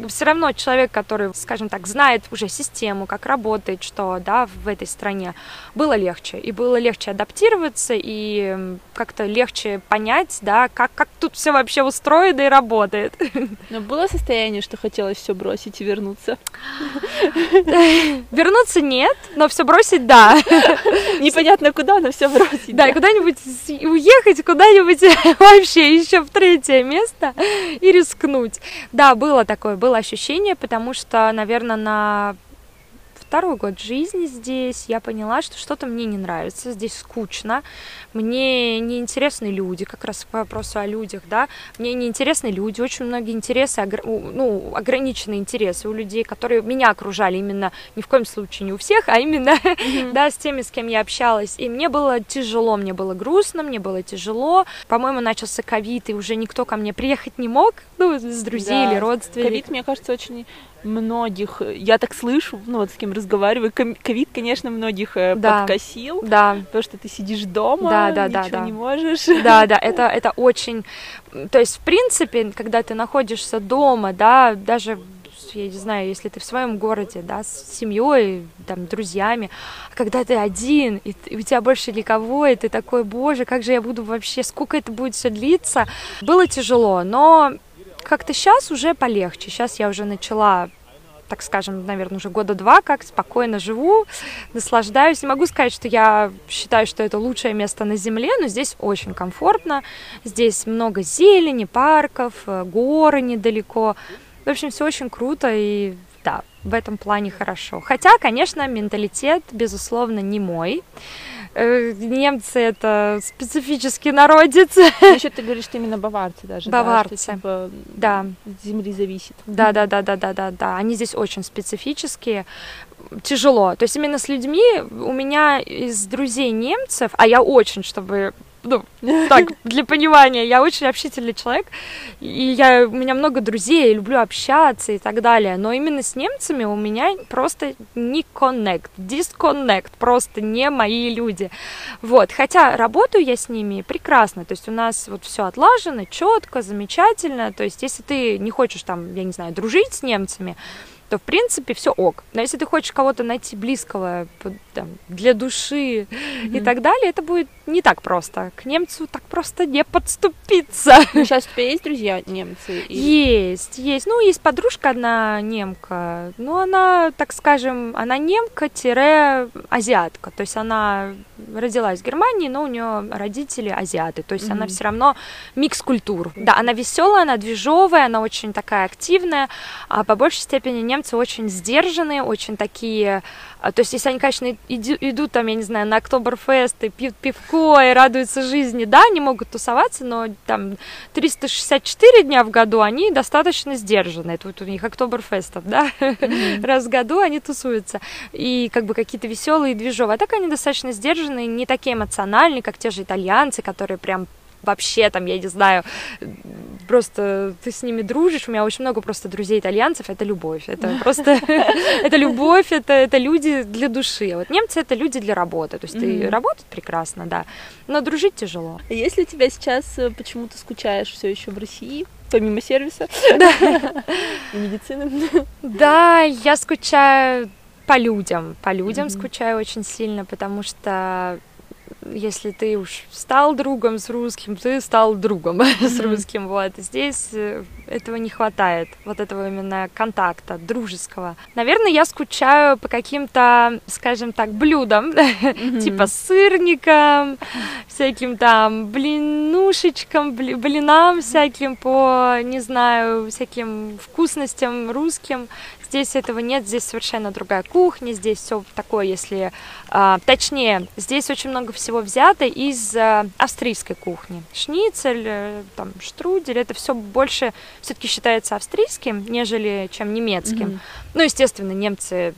все равно человек, который, скажем так, знает уже систему, как работает, что, да, в этой стране, было легче. И было легче адаптироваться, и как-то легче понять, да, как, как тут все вообще устроено и работает. Но было состояние, что хотелось все бросить и вернуться? Вернуться нет, но все бросить да. Непонятно куда, но все бросить. Да, и куда-нибудь уехать, куда-нибудь вообще еще в третье место и рискнуть. Да, было такое, было ощущение, потому что, наверное, на второй год жизни здесь я поняла, что что-то мне не нравится, здесь скучно, мне не интересны люди, как раз по вопросу о людях, да, мне не интересны люди, очень многие интересы, ну, ограниченные интересы у людей, которые меня окружали именно, ни в коем случае не у всех, а именно, mm-hmm. да, с теми, с кем я общалась, и мне было тяжело, мне было грустно, мне было тяжело, по-моему, начался ковид, и уже никто ко мне приехать не мог, ну, с друзей да. или родственников. Ковид, мне кажется, очень многих, я так слышу, ну вот с кем разговариваю, ковид, конечно, многих э, да, подкосил, да. то, что ты сидишь дома, да, да, ничего да, да. не можешь. Да, да, это, это очень, то есть, в принципе, когда ты находишься дома, да, даже я не знаю, если ты в своем городе, да, с семьей, там, друзьями, а когда ты один, и, и у тебя больше никого, и ты такой, боже, как же я буду вообще, сколько это будет все длиться, было тяжело, но как-то сейчас уже полегче. Сейчас я уже начала так скажем, наверное, уже года два как спокойно живу, наслаждаюсь. Не могу сказать, что я считаю, что это лучшее место на Земле, но здесь очень комфортно. Здесь много зелени, парков, э, горы недалеко. В общем, все очень круто и да, в этом плане хорошо. Хотя, конечно, менталитет, безусловно, не мой. Э, немцы это специфический народец. Еще ты говоришь, что именно баварцы даже. Баварцы. Да, что, типа, да. земли зависит. Да, да, да, да, да, да, да. Они здесь очень специфические. Тяжело. То есть именно с людьми у меня из друзей немцев, а я очень, чтобы ну, так, для понимания, я очень общительный человек, и я, у меня много друзей, я люблю общаться и так далее, но именно с немцами у меня просто не connect, disconnect, просто не мои люди, вот, хотя работаю я с ними прекрасно, то есть у нас вот все отлажено, четко, замечательно, то есть если ты не хочешь там, я не знаю, дружить с немцами, то в принципе все ок. Но если ты хочешь кого-то найти близкого там, для души mm-hmm. и так далее, это будет не так просто. К немцу так просто не подступиться. Ну, сейчас у тебя есть друзья немцы? Или... Есть, есть. Ну, есть подружка одна немка. Ну, она, так скажем, она немка-азиатка. То есть она родилась в Германии, но у нее родители азиаты. То есть mm-hmm. она все равно микс культур. Да, она веселая, она движовая, она очень такая активная. А по большей степени немцы очень сдержанные, очень такие а, то есть, если они, конечно, иду, идут там, я не знаю, на Октоберфест и пьют пивко и радуются жизни, да, они могут тусоваться, но там 364 дня в году они достаточно сдержаны. Это вот у них Октоберфестов, да, mm-hmm. раз в году они тусуются. И как бы какие-то веселые, движовые. А так они достаточно сдержанные, не такие эмоциональные, как те же итальянцы, которые прям вообще там, я не знаю, просто ты с ними дружишь. У меня очень много просто друзей итальянцев. Это любовь. Это просто это любовь, это, это люди для души. А вот немцы это люди для работы. То есть ты работать прекрасно, да. Но дружить тяжело. А если тебя сейчас э, почему то скучаешь все еще в России? Помимо сервиса и медицины. Да, я скучаю по людям. По людям скучаю очень сильно, потому что если ты уж стал другом с русским, ты стал другом mm-hmm. с русским, вот. Здесь э, этого не хватает, вот этого именно контакта дружеского. Наверное, я скучаю по каким-то, скажем так, блюдам, mm-hmm. типа сырникам, всяким там блинушечкам, блинам всяким по, не знаю, всяким вкусностям русским. Здесь этого нет, здесь совершенно другая кухня, здесь все такое, если а, точнее, здесь очень много всего взято из а, австрийской кухни. Шницель, э, там, штрудель, это все больше все-таки считается австрийским, нежели чем немецким. Mm-hmm. Ну, естественно, немцы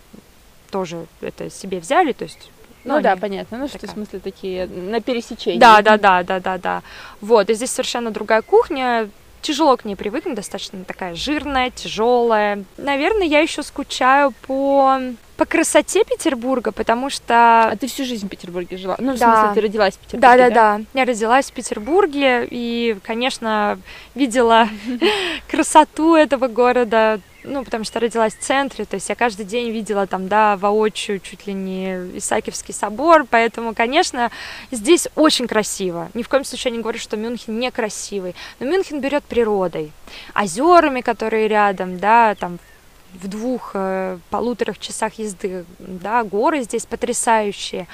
тоже это себе взяли, то есть ну, ну да, понятно. Ну, такая. что в смысле такие на пересечении. Да, да, да, да, да, да. Вот, и здесь совершенно другая кухня тяжело к ней привыкнуть, достаточно такая жирная, тяжелая. Наверное, я еще скучаю по по красоте Петербурга, потому что... А ты всю жизнь в Петербурге жила? Ну, в да. смысле, ты родилась в Петербурге, да? Да, да, да. Я родилась в Петербурге и, конечно, видела красоту этого города, ну, потому что родилась в центре, то есть я каждый день видела там, да, воочию чуть ли не Исаакиевский собор, поэтому, конечно, здесь очень красиво. Ни в коем случае я не говорю, что Мюнхен некрасивый, но Мюнхен берет природой, озерами, которые рядом, да, там в двух э, полуторах часах езды, да, горы здесь потрясающие,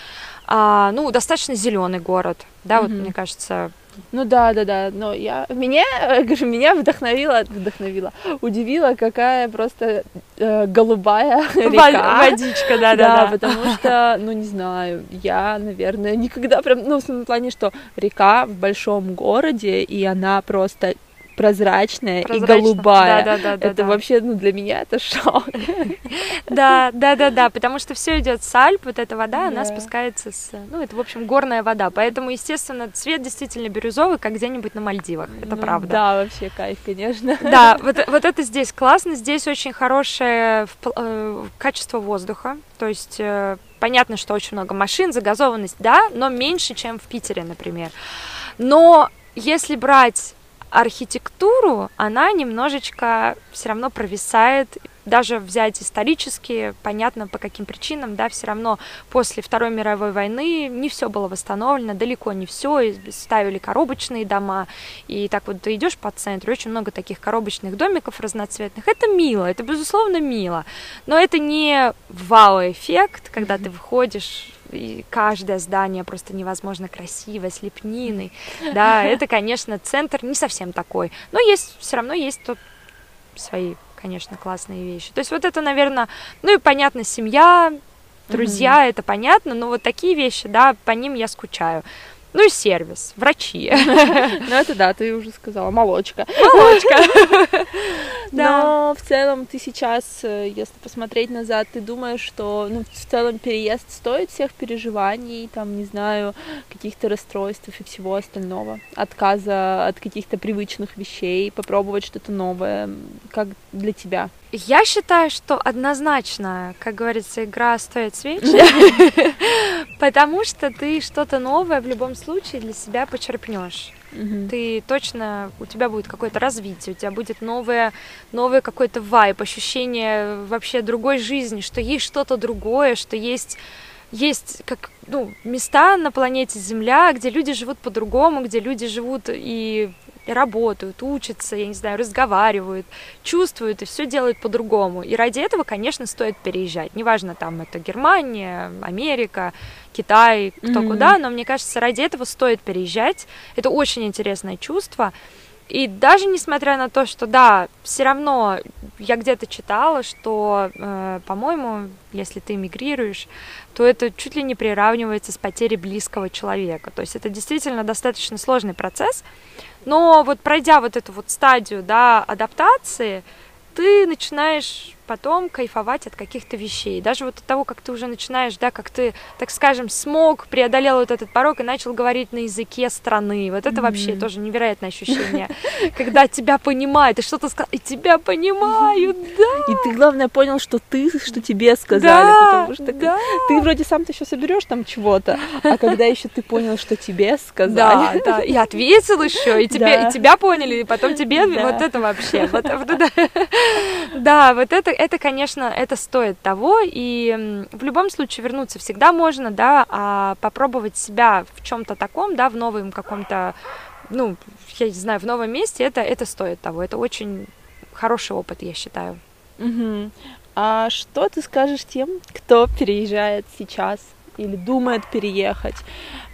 а, ну, достаточно зеленый город, да, mm-hmm. вот мне кажется, ну да, да, да. Но я меня, говорю, меня вдохновила, вдохновила, удивила, какая просто э, голубая река. Водичка, да, да, да, да. Потому что, ну не знаю, я, наверное, никогда прям, ну в том плане, что река в большом городе и она просто прозрачная Прозрачно. и голубая. Да, да, да, это да, вообще, ну, для меня это шок. Да, да, да, да, потому что все идет с Альп, вот эта вода, она спускается с, ну, это, в общем, горная вода, поэтому, естественно, цвет действительно бирюзовый, как где-нибудь на Мальдивах, это ну правда. Да, вообще кайф, конечно. Да, вот, вот это здесь классно, здесь очень хорошее э, качество воздуха, то есть э, понятно, что очень много машин, загазованность, да, но меньше, чем в Питере, например. Но если брать архитектуру, она немножечко все равно провисает, даже взять исторически, понятно по каким причинам, да, все равно после Второй мировой войны не все было восстановлено, далеко не все, ставили коробочные дома, и так вот ты идешь по центру, очень много таких коробочных домиков разноцветных, это мило, это безусловно мило, но это не вау-эффект, когда ты выходишь и каждое здание просто невозможно красивое, с лепниной, да, это, конечно, центр не совсем такой, но есть, все равно есть тут свои конечно, классные вещи. То есть вот это, наверное, ну и понятно, семья, друзья, mm-hmm. это понятно, но вот такие вещи, да, по ним я скучаю. Ну и сервис, врачи. Ну это да, ты уже сказала, молочка. Молочка. Но в целом ты сейчас, э, если посмотреть назад, ты думаешь, что ну, в целом переезд стоит всех переживаний, там, не знаю, каких-то расстройств и всего остального, отказа от каких-то привычных вещей, попробовать что-то новое, как для тебя? Я считаю, что однозначно, как говорится, игра стоит свечи, потому что ты что-то новое в любом случае для себя почерпнешь. Ты точно, у тебя будет какое-то развитие, у тебя будет новое, новое какой-то вайп, ощущение вообще другой жизни, что есть что-то другое, что есть есть как ну, места на планете Земля, где люди живут по-другому, где люди живут и и работают, учатся, я не знаю, разговаривают, чувствуют и все делают по-другому. И ради этого, конечно, стоит переезжать. Неважно, там это Германия, Америка, Китай, кто mm-hmm. куда, но мне кажется, ради этого стоит переезжать. Это очень интересное чувство. И даже несмотря на то, что да, все равно я где-то читала, что, э, по-моему, если ты эмигрируешь, то это чуть ли не приравнивается с потерей близкого человека. То есть это действительно достаточно сложный процесс. Но вот пройдя вот эту вот стадию, да, адаптации, ты начинаешь потом кайфовать от каких-то вещей. Даже вот от того, как ты уже начинаешь, да, как ты, так скажем, смог, преодолел вот этот порог и начал говорить на языке страны. Вот это mm-hmm. вообще тоже невероятное ощущение, когда тебя понимают, и что-то сказал, и тебя понимают, да. И ты, главное, понял, что ты, что тебе сказали, потому что ты вроде сам-то еще соберешь там чего-то, а когда еще ты понял, что тебе сказали. Да, да, и ответил еще, и тебе, и тебя поняли, и потом тебе вот это вообще, вот, это, да, вот это это, конечно, это стоит того, и в любом случае вернуться всегда можно, да, а попробовать себя в чем-то таком, да, в новом каком-то, ну, я не знаю, в новом месте, это, это стоит того, это очень хороший опыт, я считаю. Угу. А что ты скажешь тем, кто переезжает сейчас или думает переехать?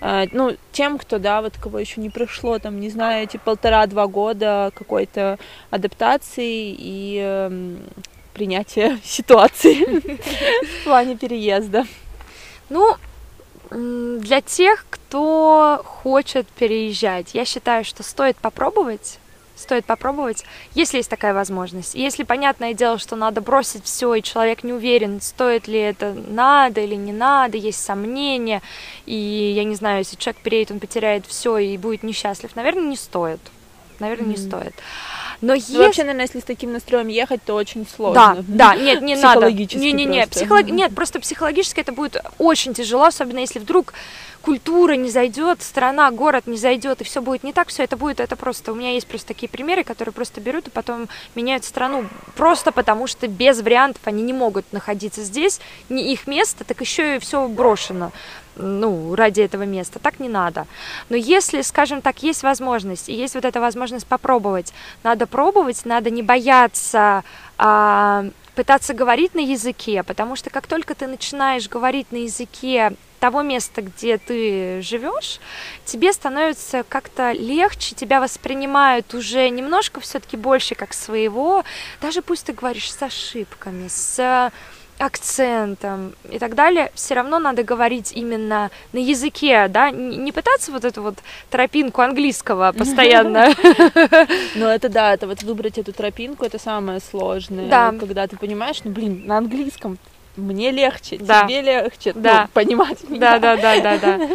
А, ну, тем, кто, да, вот кого еще не прошло, там, не знаю, эти полтора-два года какой-то адаптации и принятия ситуации в плане переезда? Ну, для тех, кто хочет переезжать, я считаю, что стоит попробовать. Стоит попробовать, если есть такая возможность. Если понятное дело, что надо бросить все, и человек не уверен, стоит ли это надо или не надо, есть сомнения, и я не знаю, если человек переедет, он потеряет все и будет несчастлив, наверное, не стоит. Наверное, mm-hmm. не стоит. Но есть... вообще, наверное, если с таким настроем ехать, то очень сложно. Да, да, нет, не надо. Не, не, не, психолог... нет, просто психологически это будет очень тяжело, особенно если вдруг культура не зайдет, страна, город не зайдет, и все будет не так, все это будет, это просто, у меня есть просто такие примеры, которые просто берут и потом меняют страну, просто потому что без вариантов они не могут находиться здесь, не их место, так еще и все брошено ну, ради этого места. Так не надо. Но если, скажем так, есть возможность, и есть вот эта возможность попробовать, надо пробовать, надо не бояться а, пытаться говорить на языке, потому что как только ты начинаешь говорить на языке того места, где ты живешь, тебе становится как-то легче, тебя воспринимают уже немножко все-таки больше как своего, даже пусть ты говоришь с ошибками, с акцентом и так далее, все равно надо говорить именно на языке, да, не пытаться вот эту вот тропинку английского постоянно. Ну это да, это вот выбрать эту тропинку, это самое сложное, да. когда ты понимаешь, ну блин, на английском мне легче, да. тебе легче да. ну, понимать меня. Да, да, да, да, да.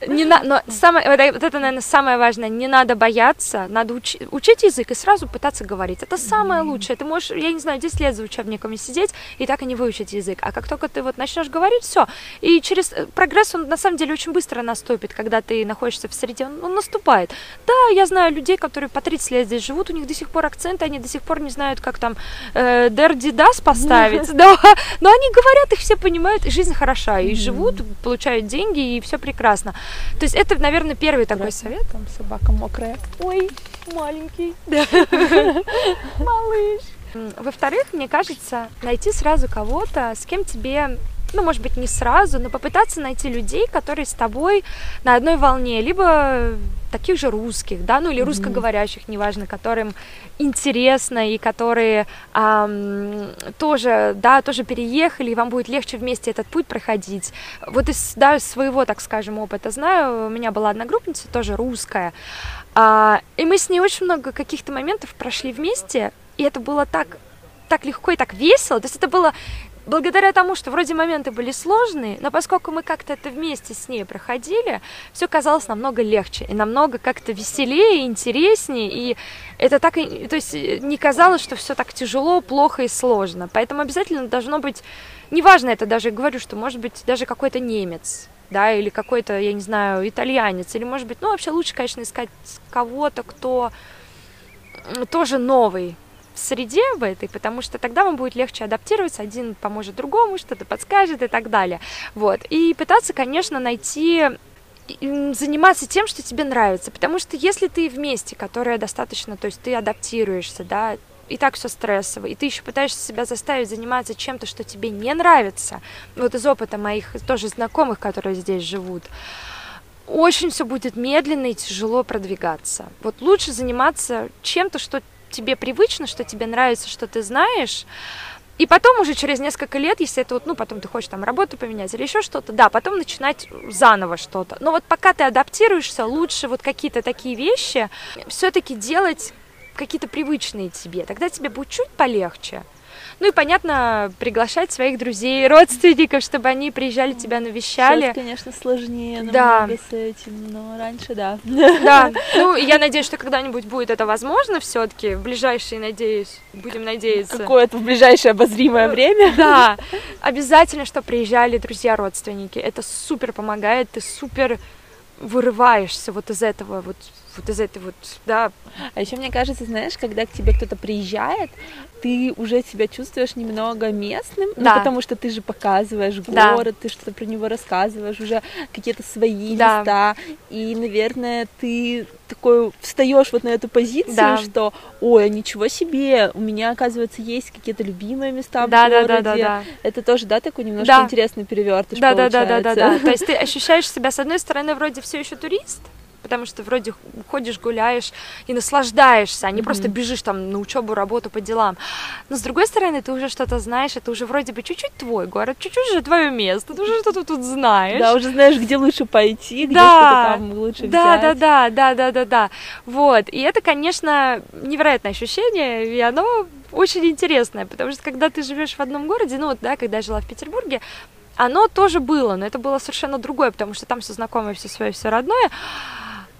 Не на, но самое, вот это, наверное, самое важное. Не надо бояться, надо уч, учить язык и сразу пытаться говорить. Это самое лучшее. Ты можешь, я не знаю, 10 лет за учебниками сидеть и так и не выучить язык. А как только ты вот начнешь говорить, все. И через э, прогресс он на самом деле очень быстро наступит, когда ты находишься в среде, он, он наступает. Да, я знаю людей, которые по 30 лет здесь живут, у них до сих пор акценты, они до сих пор не знают, как там э, дерди дас поставить, да, но они говорят, их все понимают, и жизнь хороша, и живут, получают деньги, и все прекрасно. То есть это, наверное, первый такой совет. Там собака мокрая. Ой, маленький. Малыш. Во-вторых, мне кажется, найти сразу кого-то, с кем тебе ну, может быть, не сразу, но попытаться найти людей, которые с тобой на одной волне, либо таких же русских, да, ну или русскоговорящих, неважно, которым интересно и которые эм, тоже, да, тоже переехали, и вам будет легче вместе этот путь проходить. Вот из, да, своего, так скажем, опыта знаю, у меня была одногруппница, тоже русская, э, и мы с ней очень много каких-то моментов прошли вместе, и это было так так легко и так весело. То есть это было благодаря тому, что вроде моменты были сложные, но поскольку мы как-то это вместе с ней проходили, все казалось намного легче и намного как-то веселее, интереснее, и это так, то есть э, не казалось, что все так тяжело, плохо и сложно. Поэтому обязательно должно быть, неважно это даже, говорю, что может быть даже какой-то немец, да, или какой-то, я не знаю, итальянец, или может быть, ну вообще лучше, конечно, искать кого-то, кто тоже новый, среде в этой, потому что тогда вам будет легче адаптироваться, один поможет другому, что-то подскажет и так далее. Вот. И пытаться, конечно, найти заниматься тем, что тебе нравится, потому что если ты вместе, которая достаточно, то есть ты адаптируешься, да, и так все стрессово, и ты еще пытаешься себя заставить заниматься чем-то, что тебе не нравится, вот из опыта моих тоже знакомых, которые здесь живут, очень все будет медленно и тяжело продвигаться. Вот лучше заниматься чем-то, что тебе привычно, что тебе нравится, что ты знаешь, и потом уже через несколько лет, если это вот, ну, потом ты хочешь там работу поменять или еще что-то, да, потом начинать заново что-то. Но вот пока ты адаптируешься, лучше вот какие-то такие вещи все-таки делать какие-то привычные тебе. Тогда тебе будет чуть полегче. Ну и, понятно, приглашать своих друзей, родственников, чтобы они приезжали тебя навещали. Сейчас, конечно, сложнее да. с этим, но раньше да. Да, ну я надеюсь, что когда-нибудь будет это возможно все-таки, в ближайшие, надеюсь, будем надеяться. Какое-то в ближайшее обозримое время. Да, обязательно, что приезжали друзья, родственники. Это супер помогает, ты супер вырываешься вот из этого вот вот из этой вот, да. А еще мне кажется, знаешь, когда к тебе кто-то приезжает, ты уже себя чувствуешь немного местным, ну, да. ну, потому что ты же показываешь город, да. ты что-то про него рассказываешь, уже какие-то свои да. места, и, наверное, ты такой встаешь вот на эту позицию, да. что, ой, ничего себе, у меня, оказывается, есть какие-то любимые места да, в городе. Да, да, да, да. Это тоже, да, такой немножко да. интересный перевертыш да, получается. Да, да, да, да, да. То есть ты ощущаешь себя, с одной стороны, вроде все еще турист, потому что вроде ходишь, гуляешь и наслаждаешься, а не mm-hmm. просто бежишь там на учебу, работу, по делам. Но с другой стороны, ты уже что-то знаешь, это уже вроде бы чуть-чуть твой город, чуть-чуть же твое место, ты уже что-то тут знаешь. Да, уже знаешь, где лучше пойти, где да, что-то там лучше да, взять. Да, да, да, да, да, да, Вот, и это, конечно, невероятное ощущение, и оно очень интересное, потому что когда ты живешь в одном городе, ну вот, да, когда я жила в Петербурге, оно тоже было, но это было совершенно другое, потому что там все знакомое, все свое, все родное.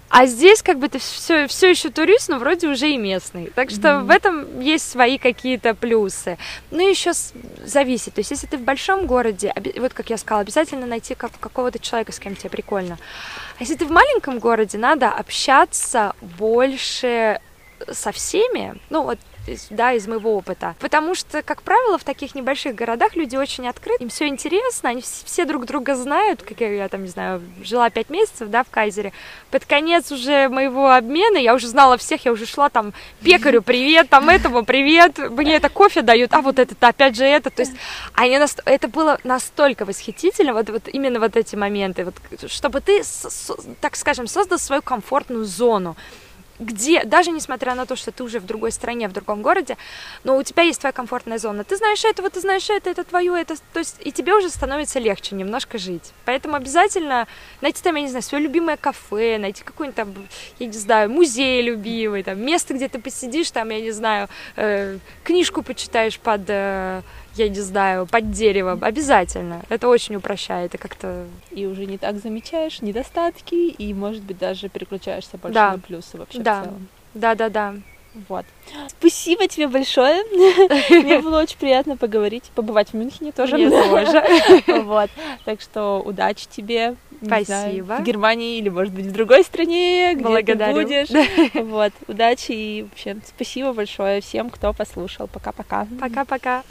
А здесь как бы ты все, все еще турист, но вроде уже и местный. Так что mm-hmm. в этом есть свои какие-то плюсы. Ну, еще с... зависит. То есть, если ты в большом городе, вот как я сказала, обязательно найти как, какого-то человека, с кем тебе прикольно. А если ты в маленьком городе, надо общаться больше со всеми. Ну, вот да, из моего опыта. Потому что, как правило, в таких небольших городах люди очень открыты, им все интересно, они все друг друга знают, как я, я там, не знаю, жила пять месяцев, да, в Кайзере. Под конец уже моего обмена я уже знала всех, я уже шла там пекарю привет, там этому привет, мне это кофе дают, а вот это опять же это, то есть они нас, это было настолько восхитительно, вот, вот именно вот эти моменты, вот, чтобы ты, так скажем, создал свою комфортную зону, где, даже несмотря на то, что ты уже в другой стране, в другом городе, но у тебя есть твоя комфортная зона. Ты знаешь этого, ты знаешь это, это твое, это, то есть и тебе уже становится легче немножко жить. Поэтому обязательно найти там, я не знаю, свое любимое кафе, найти какой-нибудь там, я не знаю, музей любимый, там место, где ты посидишь, там, я не знаю, э, книжку почитаешь под, э, я не знаю, под деревом. Обязательно. Это очень упрощает и как-то... И уже не так замечаешь недостатки, и, может быть, даже переключаешься больше Да. на плюсы вообще Да. в целом. Да-да-да. Вот. Спасибо тебе большое. Мне было очень приятно поговорить, побывать в Мюнхене тоже. Мне тоже. Вот. Так что удачи тебе. знаю, Спасибо. в Германии или, может быть, в другой стране, где Благодарю. ты будешь. Вот. Удачи и вообще спасибо большое всем, кто послушал. Пока-пока. Пока-пока.